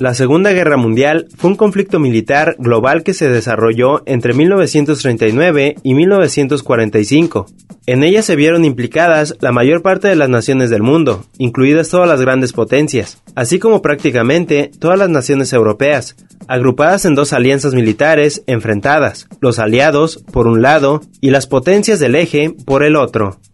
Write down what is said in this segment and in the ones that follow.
La Segunda Guerra Mundial fue un conflicto militar global que se desarrolló entre 1939 y 1945. En ella se vieron implicadas la mayor parte de las naciones del mundo, incluidas todas las grandes potencias, así como prácticamente todas las naciones europeas, agrupadas en dos alianzas militares enfrentadas, los aliados por un lado y las potencias del eje por el otro.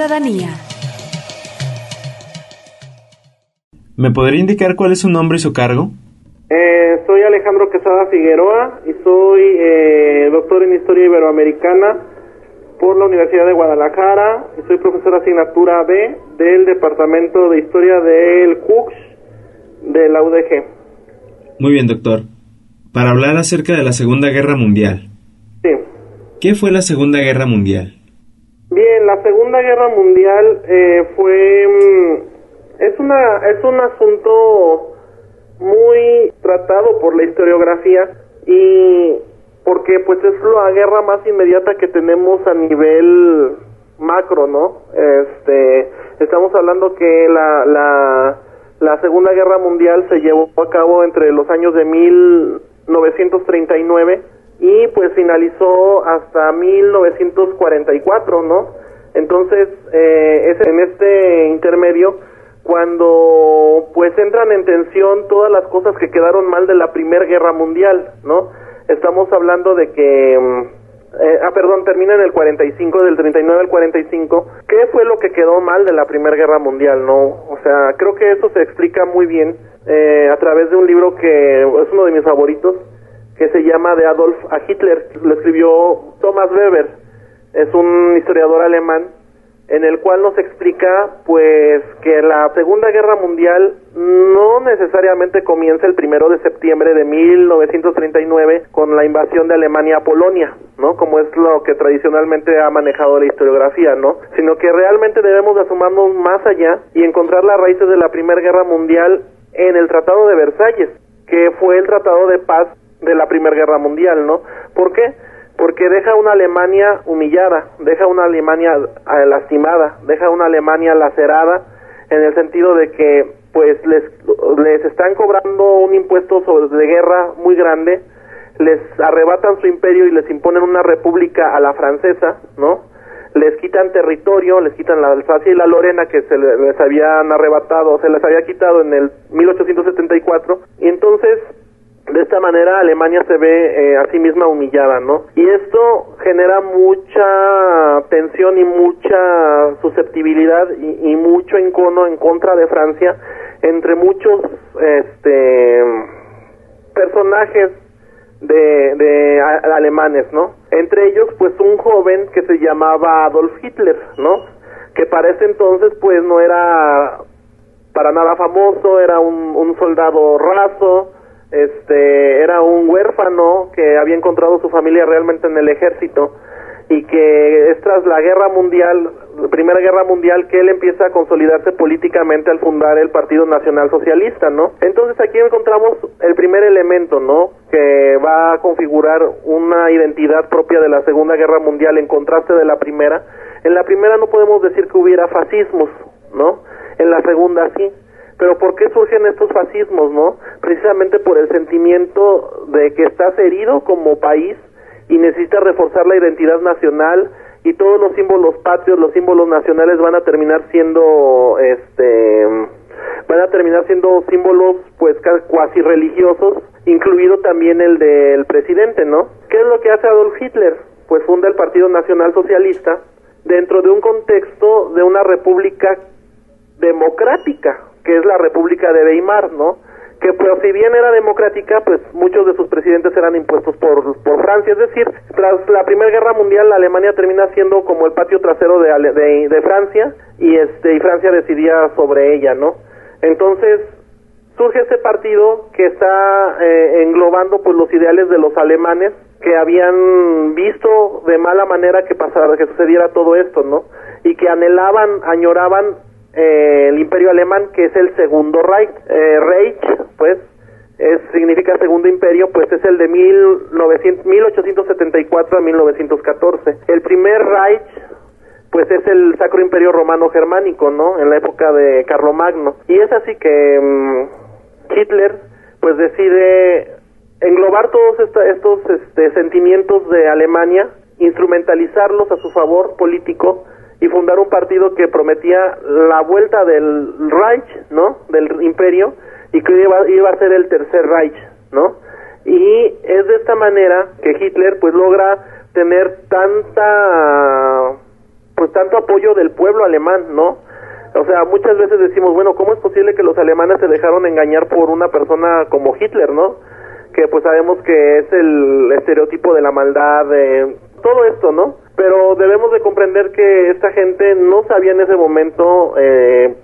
Ciudadanía. ¿Me podría indicar cuál es su nombre y su cargo? Eh, soy Alejandro Quesada Figueroa y soy eh, doctor en Historia Iberoamericana por la Universidad de Guadalajara y soy profesor asignatura B del Departamento de Historia del CUCS de la UDG. Muy bien, doctor. Para hablar acerca de la Segunda Guerra Mundial. Sí. ¿Qué fue la Segunda Guerra Mundial? Bien, la Segunda Guerra Mundial eh, fue mm, es una es un asunto muy tratado por la historiografía y porque pues es la guerra más inmediata que tenemos a nivel macro, ¿no? Este, estamos hablando que la, la, la Segunda Guerra Mundial se llevó a cabo entre los años de 1939 y pues finalizó hasta 1944, ¿no? Entonces, eh, es en este intermedio cuando pues entran en tensión todas las cosas que quedaron mal de la Primera Guerra Mundial, ¿no? Estamos hablando de que mm, eh, ah, perdón, termina en el 45, del 39 al 45. ¿Qué fue lo que quedó mal de la Primera Guerra Mundial, no? O sea, creo que eso se explica muy bien eh, a través de un libro que es uno de mis favoritos, que se llama De Adolf a Hitler. Lo escribió Thomas Weber, es un historiador alemán, en el cual nos explica, pues, que la Segunda Guerra Mundial no necesariamente comienza el primero de septiembre de 1939 con la invasión de Alemania a Polonia, ¿no? Como es lo que tradicionalmente ha manejado la historiografía, ¿no? Sino que realmente debemos de asomarnos más allá y encontrar las raíces de la Primera Guerra Mundial en el Tratado de Versalles, que fue el tratado de paz de la Primera Guerra Mundial, ¿no? ¿Por qué? Porque deja una Alemania humillada, deja una Alemania eh, lastimada, deja una Alemania lacerada, en el sentido de que pues les, están cobrando un impuesto sobre, de guerra muy grande, les arrebatan su imperio y les imponen una república a la francesa, ¿no? Les quitan territorio, les quitan la Alsacia y la Lorena que se le- les habían arrebatado, se les había quitado en el 1874, y entonces de esta manera Alemania se ve eh, a sí misma humillada, ¿no? Y esto genera mucha tensión y mucha susceptibilidad y, mucho encono en contra de Francia entre muchos este personajes de, de alemanes, ¿no? Entre ellos, pues un joven que se llamaba Adolf Hitler, ¿no? Que para ese entonces, pues no era para nada famoso, era un soldado raso, este, era un huérfano que había encontrado su familia realmente en el ejército y que es tras la guerra mundial, la primera guerra mundial, que él empieza a consolidarse políticamente al fundar el Partido Nacional Socialista, ¿no? Entonces aquí encontramos el primer elemento, ¿no? Que va a configurar una identidad propia de la Segunda Guerra Mundial en contraste de la primera. En la primera no podemos decir que hubiera fascismos, ¿no? En la segunda sí. Pero ¿por qué surgen estos fascismos, no? Precisamente por el sentimiento de que estás herido como país y necesitas reforzar la identidad nacional y todos los símbolos patrios, los símbolos nacionales van a terminar siendo, este, van a terminar siendo símbolos pues cuasi religiosos, incluido también el del presidente, ¿no? ¿Qué es lo que hace Adolf Hitler? Pues funda el Partido Nacional Socialista dentro de un contexto de una república democrática, que es la República de Weimar, ¿no? que pues si bien era democrática, pues muchos de sus presidentes eran impuestos por, por Francia, es decir, tras la Primera Guerra Mundial la Alemania termina siendo como el patio trasero de, de, de Francia y este y Francia decidía sobre ella, ¿no? Entonces surge ese partido que está eh, englobando pues los ideales de los alemanes que habían visto de mala manera que pasara, que sucediera todo esto, ¿no? Y que anhelaban, añoraban eh, el imperio alemán, que es el segundo Reich, eh, Reich pues, es, significa segundo imperio, pues es el de 1900, 1874 a 1914. El primer Reich, pues es el Sacro Imperio Romano Germánico, ¿no? En la época de Carlomagno. Y es así que mm, Hitler, pues decide englobar todos estos este, sentimientos de Alemania, instrumentalizarlos a su favor político y fundar un partido que prometía la vuelta del Reich, ¿no? Del imperio y que iba, iba a ser el tercer Reich, ¿no? Y es de esta manera que Hitler pues logra tener tanta pues tanto apoyo del pueblo alemán, ¿no? O sea, muchas veces decimos, bueno, ¿cómo es posible que los alemanes se dejaron engañar por una persona como Hitler, ¿no? Que pues sabemos que es el estereotipo de la maldad, de todo esto, ¿no? Pero debemos de comprender que esta gente no sabía en ese momento eh,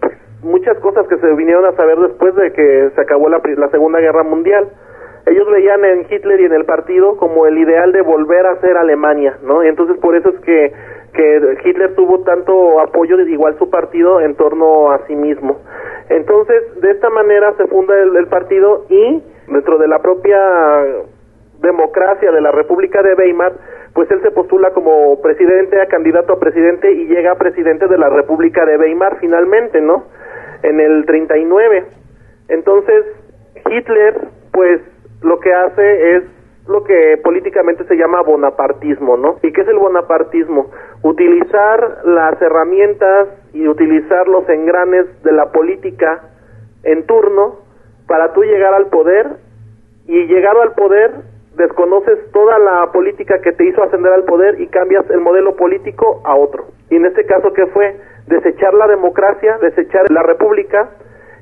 muchas cosas que se vinieron a saber después de que se acabó la, la Segunda Guerra Mundial. Ellos veían en Hitler y en el partido como el ideal de volver a ser Alemania, ¿no? Y entonces por eso es que, que Hitler tuvo tanto apoyo, igual su partido, en torno a sí mismo. Entonces, de esta manera se funda el partido y dentro de la propia democracia de la República de Weimar, pues él se postula como presidente, a candidato a presidente y llega a presidente de la República de Weimar finalmente, ¿no? En el 39. Entonces, Hitler, pues lo que hace es lo que políticamente se llama bonapartismo, ¿no? ¿Y qué es el bonapartismo? Utilizar las herramientas y utilizar los engranes de la política en turno para tú llegar al poder y llegado al poder desconoces toda la política que te hizo ascender al poder y cambias el modelo político a otro. Y en este caso, ¿qué fue? Desechar la democracia, desechar la república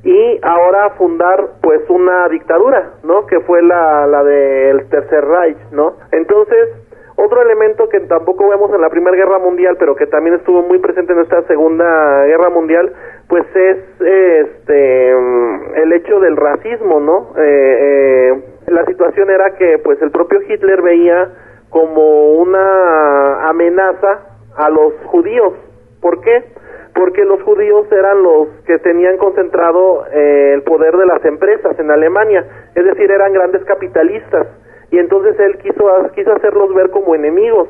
y ahora fundar pues una dictadura, ¿no? Que fue la, la del Tercer Reich, ¿no? Entonces, otro elemento que tampoco vemos en la Primera Guerra Mundial, pero que también estuvo muy presente en esta Segunda Guerra Mundial, pues es este el hecho del racismo, ¿no? Eh, eh, la situación era que pues el propio Hitler veía como una amenaza a los judíos. ¿Por qué? Porque los judíos eran los que tenían concentrado eh, el poder de las empresas en Alemania, es decir, eran grandes capitalistas y entonces él quiso quiso hacerlos ver como enemigos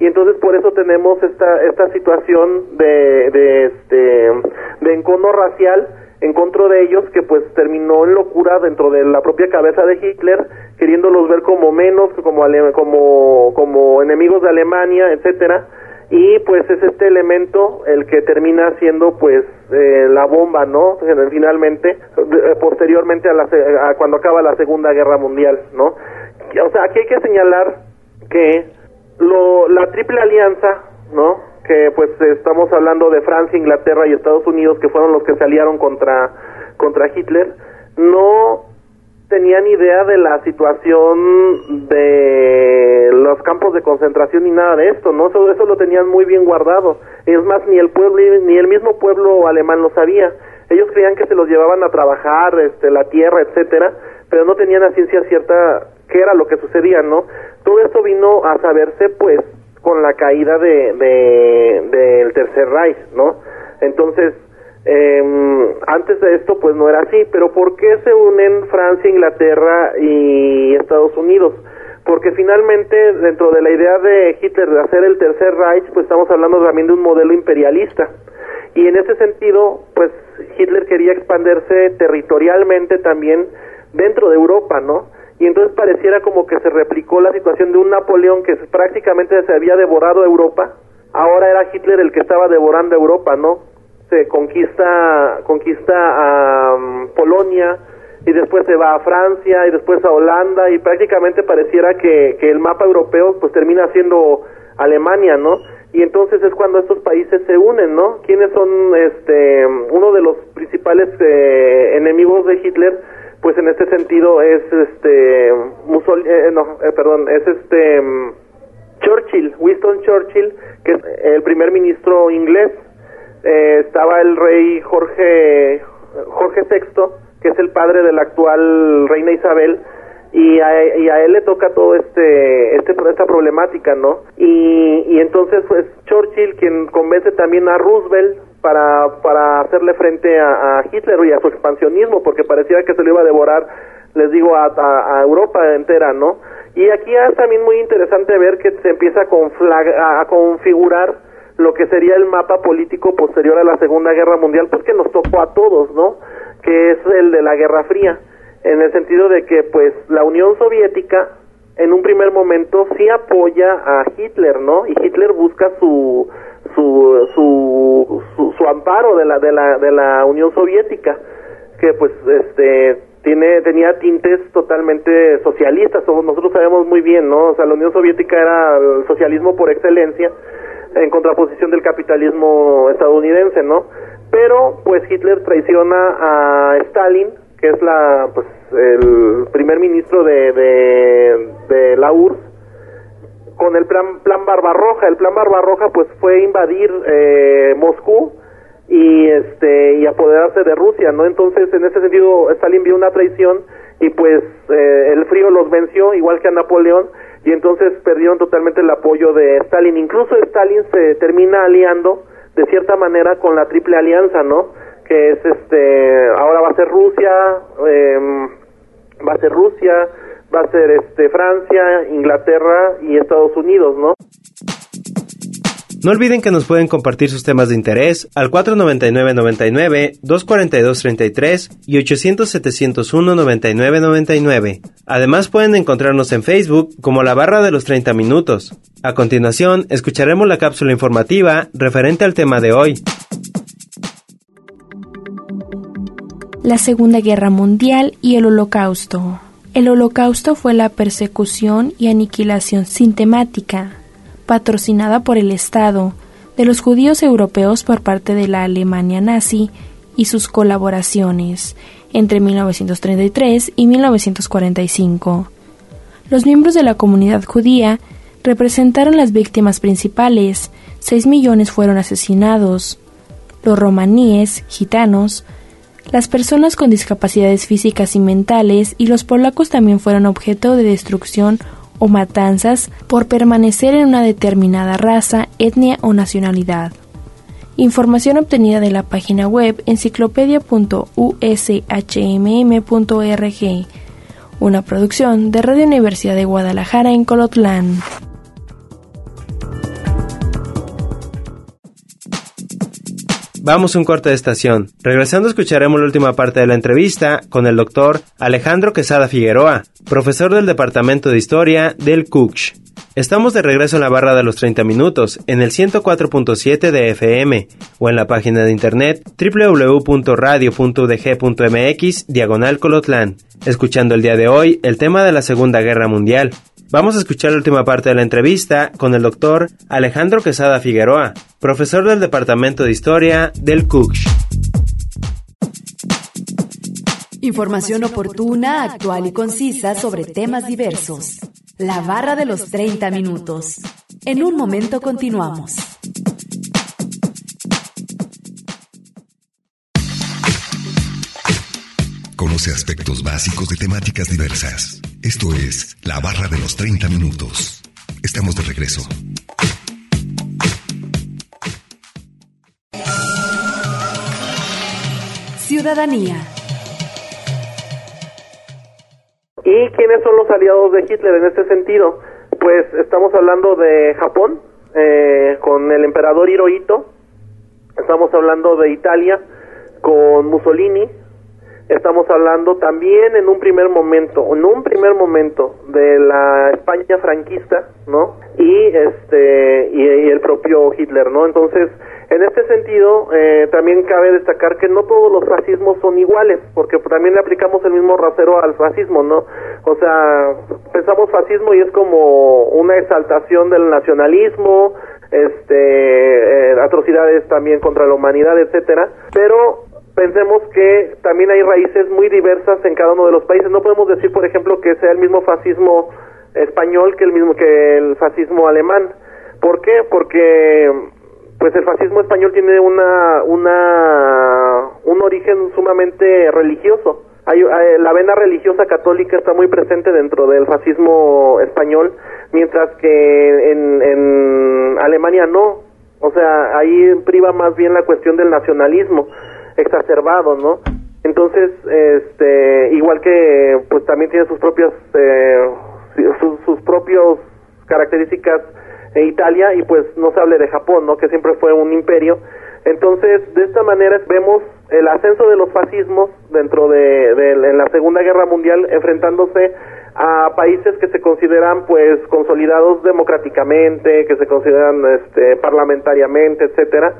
y entonces por eso tenemos esta esta situación de de este de encono racial en contra de ellos que pues terminó en locura dentro de la propia cabeza de Hitler queriéndolos ver como menos como como como enemigos de Alemania etcétera. Y pues es este elemento el que termina siendo pues eh, la bomba no finalmente eh, posteriormente a, la, a cuando acaba la segunda guerra mundial no o sea aquí hay que señalar que lo la triple alianza no que pues estamos hablando de Francia, Inglaterra y Estados Unidos, que fueron los que se aliaron contra, contra Hitler, no tenían idea de la situación de los campos de concentración ni nada de esto, ¿no? Eso, eso lo tenían muy bien guardado. Es más, ni el pueblo, ni el mismo pueblo alemán lo sabía. Ellos creían que se los llevaban a trabajar, este, la tierra, etcétera, pero no tenían a ciencia cierta qué era lo que sucedía, ¿no? Todo esto vino a saberse, pues, con la caída de, del Tercer Reich, ¿no? Entonces, eh, antes de esto, pues no era así, pero ¿por qué se unen Francia, Inglaterra y Estados Unidos? Porque finalmente, dentro de la idea de Hitler de hacer el Tercer Reich, pues estamos hablando también de un modelo imperialista. Y en ese sentido, pues Hitler quería expandirse territorialmente también dentro de Europa, ¿no? Y entonces pareciera como que se replicó la situación de un Napoleón que prácticamente se había devorado Europa, ahora era Hitler el que estaba devorando Europa, ¿no? Se conquista conquista a Polonia y después se va a Francia y después a Holanda y prácticamente pareciera que, que el mapa europeo pues termina siendo Alemania, ¿no? Y entonces es cuando estos países se unen, ¿no? ¿Quiénes son este uno de los principales eh, enemigos de Hitler? Pues en este sentido es este Mussolini, eh, no, eh, perdón, es este mm, Churchill, Winston Churchill, que es el primer ministro inglés. estaba el rey Jorge Jorge VI que es el padre de la actual reina Isabel, y a, y a él le toca todo este, este esta problemática, ¿no? Y, entonces pues Churchill quien convence también a Roosevelt para, para hacerle frente a, Hitler y a su expansionismo, porque parecía que se lo iba a devorar, les digo, a, Europa entera, ¿no? Y aquí es también muy interesante ver que se empieza a, a configurar lo que sería el mapa político posterior a la Segunda Guerra Mundial, porque nos tocó a todos, ¿no? que es el de la Guerra Fría, en el sentido de que pues la Unión Soviética en un primer momento sí apoya a Hitler, ¿no? Y Hitler busca su su su, su, amparo de la de la de la Unión Soviética, que pues este tiene tenía tintes totalmente socialistas, nosotros sabemos muy bien, ¿no? O sea, la Unión Soviética era el socialismo por excelencia en contraposición del capitalismo estadounidense, ¿no? pero pues Hitler traiciona a Stalin, que es la pues el primer ministro de, de, la URSS, con el plan, plan Barbarroja. El plan Barbarroja pues fue invadir eh, Moscú y este y apoderarse de Rusia, ¿no? Entonces en ese sentido Stalin vio una traición y pues eh, el frío los venció igual que a Napoleón y entonces perdieron totalmente el apoyo de Stalin. Incluso Stalin se termina aliando de cierta manera con la triple alianza, ¿no? Que es este, ahora va a ser Rusia, em, va a ser Rusia, va a ser este Francia, Inglaterra y Estados Unidos, ¿no? No olviden que nos pueden compartir sus temas de interés al 499-99, 242-33 y 800-701-9999. Además pueden encontrarnos en Facebook como la barra de los 30 minutos. A continuación, escucharemos la cápsula informativa referente al tema de hoy. La Segunda Guerra Mundial y el Holocausto. El Holocausto fue la persecución y aniquilación sistemática patrocinada por el Estado, de los judíos europeos por parte de la Alemania nazi y sus colaboraciones entre 1933 y 1945. Los miembros de la comunidad judía representaron las víctimas principales, 6 millones fueron asesinados. Los romaníes, gitanos, las personas con discapacidades físicas y mentales y los polacos también fueron objeto de destrucción o matanzas por permanecer en una determinada raza, etnia o nacionalidad. Información obtenida de la página web enciclopedia.ushmm.org, una producción de Radio Universidad de Guadalajara en Colotlán. Vamos a un corte de estación. Regresando escucharemos la última parte de la entrevista con el doctor Alejandro Quesada Figueroa, profesor del Departamento de Historia del CUCH. Estamos de regreso en la barra de los 30 minutos, en el 104.7 de FM o en la página de internet www.radio.udg.mx diagonal Colotlán, escuchando el día de hoy el tema de la Segunda Guerra Mundial. Vamos a escuchar la última parte de la entrevista con el doctor Alejandro Quesada Figueroa, profesor del Departamento de Historia del CUCH. Información oportuna, actual y concisa sobre temas diversos. La barra de los 30 minutos. En un momento continuamos. Conoce aspectos básicos de temáticas diversas. Esto es La Barra de los 30 Minutos. Estamos de regreso. Ciudadanía. ¿Y quiénes son los aliados de Hitler en este sentido? Pues estamos hablando de Japón, eh, con el emperador Hirohito. Estamos hablando de Italia, con Mussolini, estamos hablando también en un primer momento, en un primer momento de la España franquista, ¿no? Y este y, el propio Hitler, ¿no? Entonces En este sentido, eh, también cabe destacar que no todos los fascismos son iguales, porque también le aplicamos el mismo rasero al fascismo, ¿no? O sea, pensamos fascismo y es como una exaltación del nacionalismo, este, eh, atrocidades también contra la humanidad, etcétera, pero pensemos que también hay raíces muy diversas en cada uno de los países. No podemos decir, por ejemplo, que sea el mismo fascismo español que el mismo que el fascismo alemán. ¿Por qué? Porque pues el fascismo español tiene una una un origen sumamente religioso. Hay, la vena religiosa católica está muy presente dentro del fascismo español, mientras que en, en Alemania no. O sea, ahí priva más bien la cuestión del nacionalismo exacerbado, ¿no? Entonces, este, igual que, pues también tiene sus propias, eh, sus, sus propios características en Italia y pues no se hable de Japón, ¿no? Que siempre fue un imperio. Entonces, de esta manera vemos el ascenso de los fascismos dentro de, en la Segunda Guerra Mundial enfrentándose a países que se consideran pues consolidados democráticamente, que se consideran este parlamentariamente, etcétera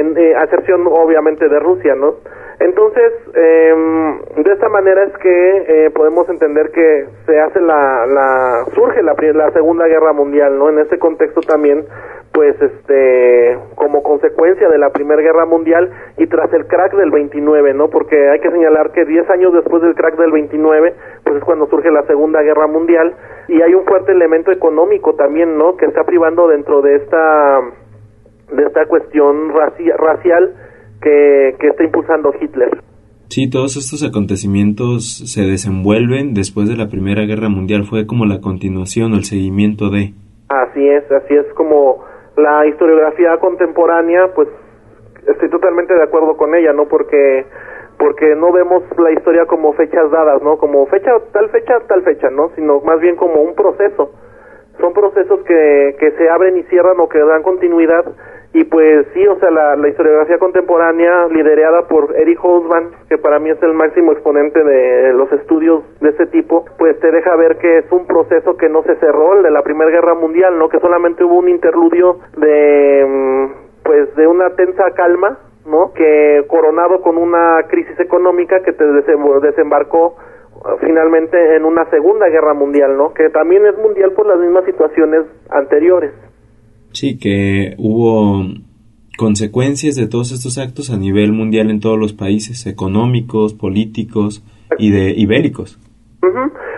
en eh, excepción obviamente de Rusia, ¿no? Entonces, em, de esta manera es que eh, podemos entender que se hace la, la surge la, la Segunda Guerra Mundial, ¿no? En ese contexto también, pues, este, como consecuencia de la Primera Guerra Mundial y tras el crack del 29, ¿no? Porque hay que señalar que 10 años después del crack del 29, pues es cuando surge la Segunda Guerra Mundial y hay un fuerte elemento económico también, ¿no? Que está privando dentro de esta de esta cuestión racial que, que está impulsando Hitler. Sí, todos estos acontecimientos se desenvuelven después de la Primera Guerra Mundial, fue como la continuación o el seguimiento de... Así es, así es como la historiografía contemporánea, pues estoy totalmente de acuerdo con ella, ¿no? Porque porque no vemos la historia como fechas dadas, ¿no? Como fecha, tal fecha, tal fecha, ¿no? Sino más bien como un proceso. Son procesos que, que se abren y cierran o que dan continuidad y pues sí, o sea, la, historiografía contemporánea liderada por Eric Hobsbawm, que para mí es el máximo exponente de los estudios de este tipo, pues te deja ver que es un proceso que no se cerró, el de la Primera Guerra Mundial, ¿no? Que solamente hubo un interludio de, mm, pues, de una tensa calma, ¿no? Que coronado con una crisis económica que te desembarcó uh, finalmente en una Segunda Guerra Mundial, ¿no? Que también es mundial por las mismas situaciones anteriores. Sí, que hubo consecuencias de todos estos actos a nivel mundial en todos los países, económicos, políticos y de ibéricos.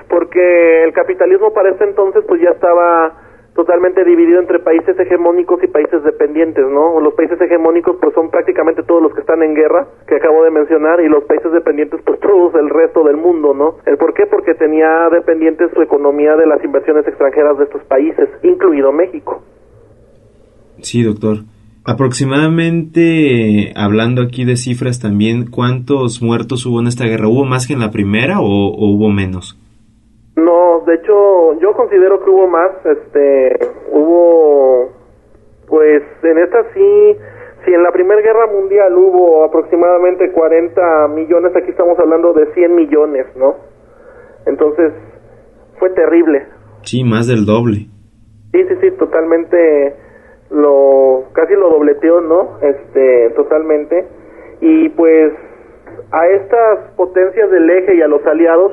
Porque el capitalismo para ese entonces pues ya estaba totalmente dividido entre países hegemónicos y países dependientes, ¿no? Los países hegemónicos pues son prácticamente todos los que están en guerra, que acabo de mencionar, y los países dependientes pues todos el resto del mundo, ¿no? ¿El por qué? Porque tenía dependientes su economía de las inversiones extranjeras de estos países, incluido México. Sí, doctor. Aproximadamente, hablando aquí de cifras también, ¿cuántos muertos hubo en esta guerra? ¿Hubo más que en la primera o, hubo menos? No, de hecho, yo considero que hubo más. Este, hubo, pues, en esta sí, si en la Primera Guerra Mundial hubo aproximadamente 40 millones, aquí estamos hablando de 100 millones, ¿no? Entonces, fue terrible. Sí, más del doble. Sí, sí, sí, totalmente lo casi lo dobleteó, ¿no? Este, totalmente. Y pues a estas potencias del eje y a los aliados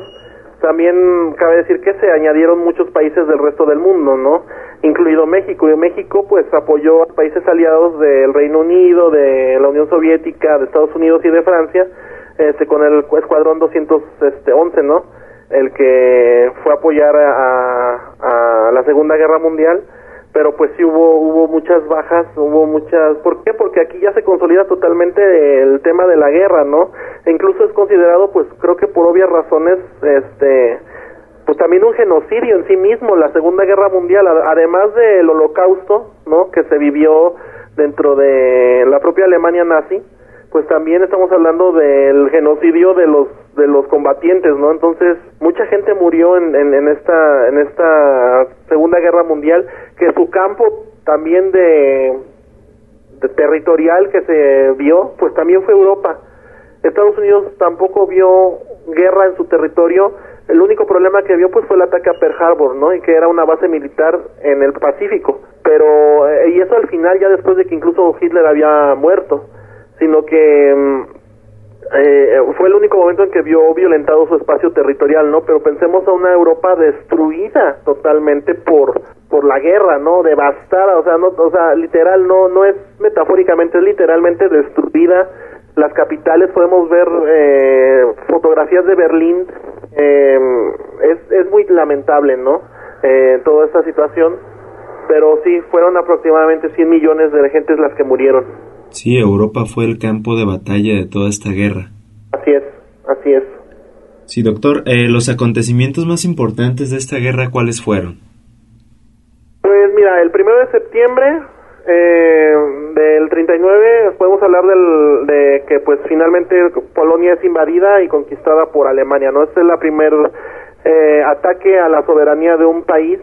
también cabe decir que se añadieron muchos países del resto del mundo, ¿no? Incluido México. Y México pues apoyó a países aliados del Reino Unido, de la Unión Soviética, de Estados Unidos y de Francia, este, con el escuadrón 211, este, ¿no? El que fue a apoyar a, a la Segunda Guerra Mundial pero pues sí hubo hubo muchas bajas, hubo muchas, ¿por qué? Porque aquí ya se consolida totalmente el tema de la guerra, ¿no? E incluso es considerado pues creo que por obvias razones este pues también un genocidio en sí mismo, la Segunda Guerra Mundial, además del Holocausto, ¿no? que se vivió dentro de la propia Alemania nazi, pues también estamos hablando del genocidio de los de los combatientes, ¿no? Entonces, mucha gente murió en, en, esta en esta Segunda Guerra Mundial que su campo también de, territorial que se vio, pues también fue Europa. Estados Unidos tampoco vio guerra en su territorio. El único problema que vio pues fue el ataque a Pearl Harbor, ¿no? Y que era una base militar en el Pacífico. pero eh, y eso al final ya después de que incluso Hitler había muerto sino que mm, eh, fue el único momento en que vio violentado su espacio territorial no pero pensemos a una Europa destruida totalmente por por la guerra no devastada o sea no o sea literal no no es metafóricamente es literalmente destruida. Las capitales podemos ver eh, fotografías de Berlín eh, es es muy lamentable no eh, toda esta situación pero sí, fueron aproximadamente 100 millones de gentes las que murieron. Sí, Europa fue el campo de batalla de toda esta guerra. Así es, así es. Sí, doctor, eh, ¿los acontecimientos más importantes de esta guerra cuáles fueron? Pues mira, el primero de septiembre eh, del 39 podemos hablar del, de que pues finalmente Polonia es invadida y conquistada por Alemania, ¿no? Este es el primer eh, ataque a la soberanía de un país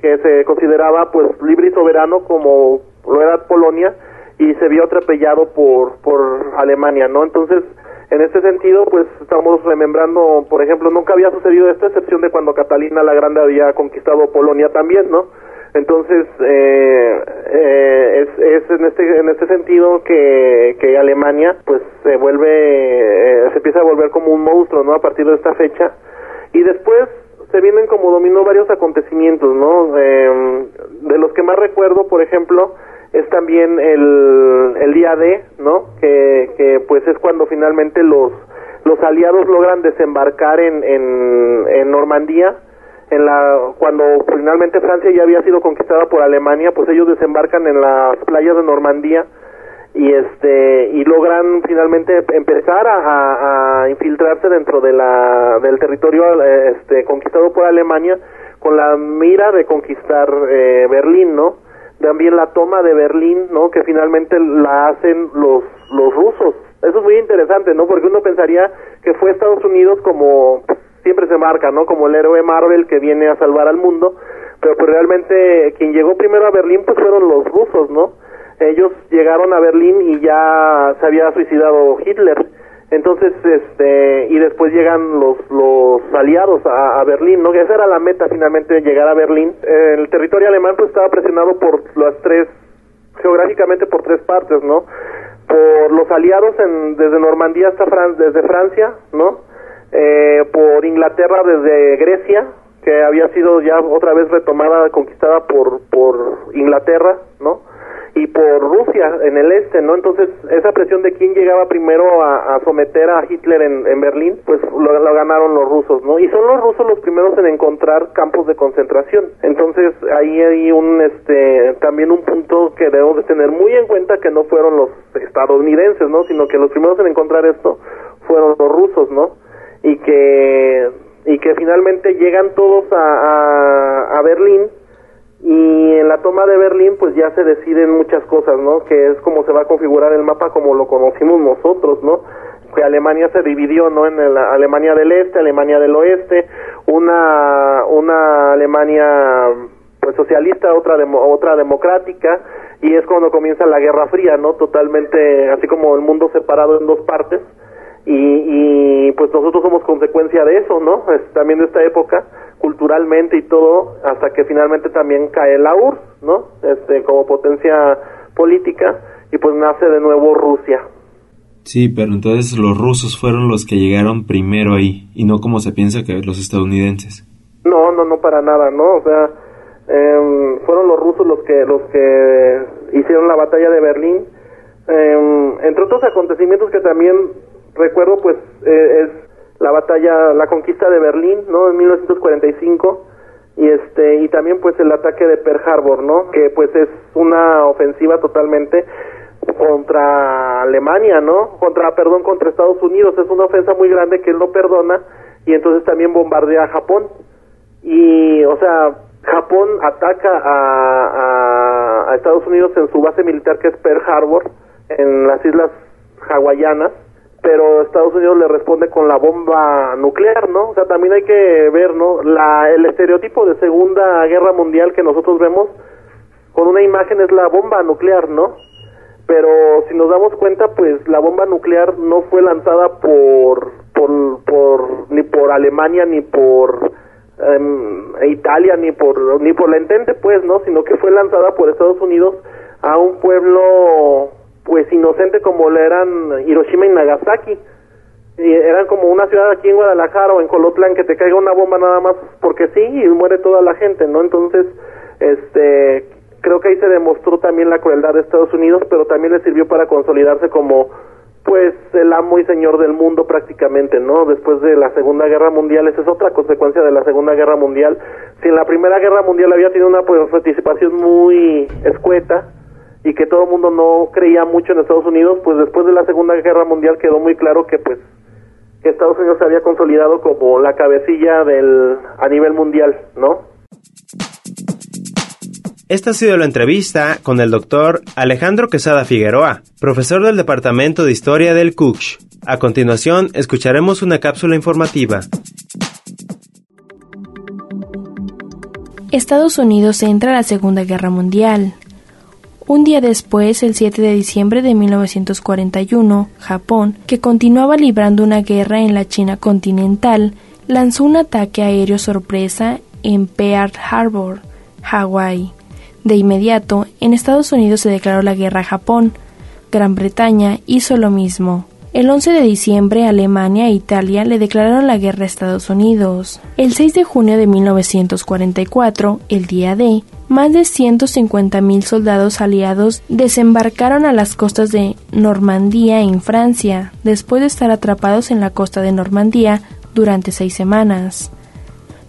que se consideraba pues libre y soberano como lo era Polonia y se vio atropellado por por Alemania, ¿no? Entonces, en este sentido, pues estamos remembrando, por ejemplo, nunca había sucedido esta excepción de cuando Catalina la Grande había conquistado Polonia también, ¿no? Entonces, eh, eh, es, es en este en este sentido que, que Alemania, pues se vuelve, eh, se empieza a volver como un monstruo, ¿no? A partir de esta fecha y después se vienen como dominó varios acontecimientos, ¿no? Eh, de los que más recuerdo, por ejemplo, es también el, el día D, ¿no? Que, que pues es cuando finalmente los, los aliados logran desembarcar en, en, en Normandía, en la, cuando finalmente Francia ya había sido conquistada por Alemania, pues ellos desembarcan en las playas de Normandía, y este y logran finalmente empezar a, a, infiltrarse dentro de la del territorio este conquistado por Alemania con la mira de conquistar eh, Berlín no también la toma de Berlín no que finalmente la hacen los los rusos. Eso es muy interesante no porque uno pensaría que fue Estados Unidos como siempre se marca no como el héroe Marvel que viene a salvar al mundo pero pues realmente quien llegó primero a Berlín pues fueron los rusos no ellos llegaron a Berlín y ya se había suicidado Hitler. Entonces, este, y después llegan los, los aliados a, Berlín, ¿no? Esa era la meta finalmente, llegar a Berlín. el territorio alemán pues estaba presionado por las tres, geográficamente por tres partes, ¿no? Por los aliados en, desde Normandía hasta Fran desde Francia, ¿no? Eh, por Inglaterra desde Grecia, que había sido ya otra vez retomada, conquistada por, por Inglaterra, ¿no? Y por Rusia en el este, ¿no? Entonces, esa presión de quién llegaba primero a, someter a Hitler en, Berlín, pues lo, ganaron los rusos, ¿no? Y son los rusos los primeros en encontrar campos de concentración. Entonces, ahí hay un, este, también un punto que debemos de tener muy en cuenta que no fueron los estadounidenses, ¿no? Sino que los primeros en encontrar esto fueron los rusos, ¿no? Y que, y que finalmente llegan todos a, a Berlín y en la toma de Berlín pues ya se deciden muchas cosas, ¿no? Que es como se va a configurar el mapa como lo conocimos nosotros, ¿no? Que Alemania se dividió, ¿no? En la Alemania del Este, Alemania del Oeste, una una Alemania pues socialista, otra demo, otra democrática y es cuando comienza la Guerra Fría, ¿no? Totalmente así como el mundo separado en dos partes y, y pues nosotros somos consecuencia de eso, ¿no? Es, también de esta época culturalmente y todo hasta que finalmente también cae la URSS, ¿no? Este como potencia política y pues nace de nuevo Rusia. Sí, pero entonces los rusos fueron los que llegaron primero ahí y no como se piensa que los estadounidenses. No, no, no para nada, ¿no? O sea, eh, fueron los rusos los que los que hicieron la batalla de Berlín. Eh, entre otros acontecimientos que también recuerdo, pues eh, es la batalla, la conquista de Berlín, ¿no? En 1945 y este y también pues el ataque de Pearl Harbor, ¿no? Que pues es una ofensiva totalmente contra Alemania, ¿no? Contra, perdón, contra Estados Unidos, es una ofensa muy grande que él no perdona y entonces también bombardea a Japón y, o sea, Japón ataca a, Estados Unidos en su base militar que es Pearl Harbor en las islas hawaianas pero Estados Unidos le responde con la bomba nuclear, ¿no? O sea, también hay que ver, ¿no? La, el estereotipo de Segunda Guerra Mundial que nosotros vemos con una imagen es la bomba nuclear, ¿no? Pero si nos damos cuenta, pues la bomba nuclear no fue lanzada por, por, por ni por Alemania ni por em, Italia ni por ni por la entente pues no sino que fue lanzada por Estados Unidos a un pueblo pues inocente como lo eran Hiroshima y Nagasaki y eran como una ciudad aquí en Guadalajara o en Colotlán que te caiga una bomba nada más porque sí y muere toda la gente no entonces este creo que ahí se demostró también la crueldad de Estados Unidos pero también le sirvió para consolidarse como pues el amo y señor del mundo prácticamente, ¿no? Después de la Segunda Guerra Mundial, esa es otra consecuencia de la Segunda Guerra Mundial. Si en la Primera Guerra Mundial había tenido una participación muy escueta y que todo el mundo no creía mucho en Estados Unidos, pues después de la Segunda Guerra Mundial quedó muy claro que pues que Estados Unidos se había consolidado como la cabecilla del a nivel mundial, ¿no? Esta ha sido la entrevista con el doctor Alejandro Quesada Figueroa, profesor del Departamento de Historia del CUCH. A continuación, escucharemos una cápsula informativa. Estados Unidos entra a la Segunda Guerra Mundial. Un día después, el 7 de diciembre de 1941, Japón, que continuaba librando una guerra en la China continental, lanzó un ataque aéreo sorpresa en Pearl Harbor, Hawái. De inmediato, en Estados Unidos se declaró la guerra a Japón. Gran Bretaña hizo lo mismo. El 11 de diciembre, Alemania e Italia le declararon la guerra a Estados Unidos. El 6 de junio de 1944, el día D, más de 150.000 soldados aliados desembarcaron a las costas de Normandía en Francia, después de estar atrapados en la costa de Normandía durante seis semanas.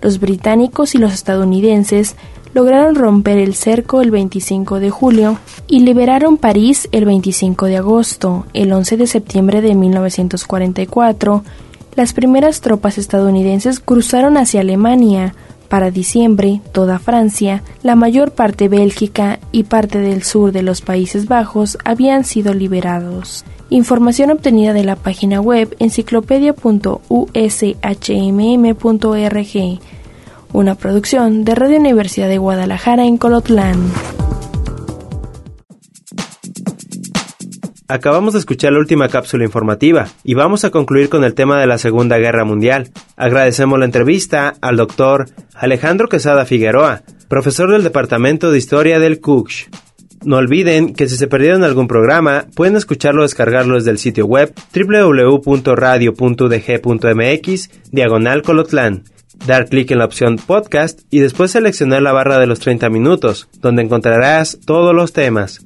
Los británicos y los estadounidenses lograron romper el cerco el 25 de julio y liberaron París el 25 de agosto. El 11 de septiembre de 1944, las primeras tropas estadounidenses cruzaron hacia Alemania. Para diciembre, toda Francia, la mayor parte Bélgica y parte del sur de los Países Bajos habían sido liberados. Información obtenida de la página web enciclopedia.ushmm.org una producción de Radio Universidad de Guadalajara en Colotlán. Acabamos de escuchar la última cápsula informativa y vamos a concluir con el tema de la Segunda Guerra Mundial. Agradecemos la entrevista al doctor Alejandro Quesada Figueroa, profesor del Departamento de Historia del CUCH. No olviden que si se perdieron algún programa, pueden escucharlo o descargarlo desde el sitio web www.radio.dg.mx diagonal colotlán dar clic en la opción podcast y después seleccionar la barra de los 30 minutos, donde encontrarás todos los temas.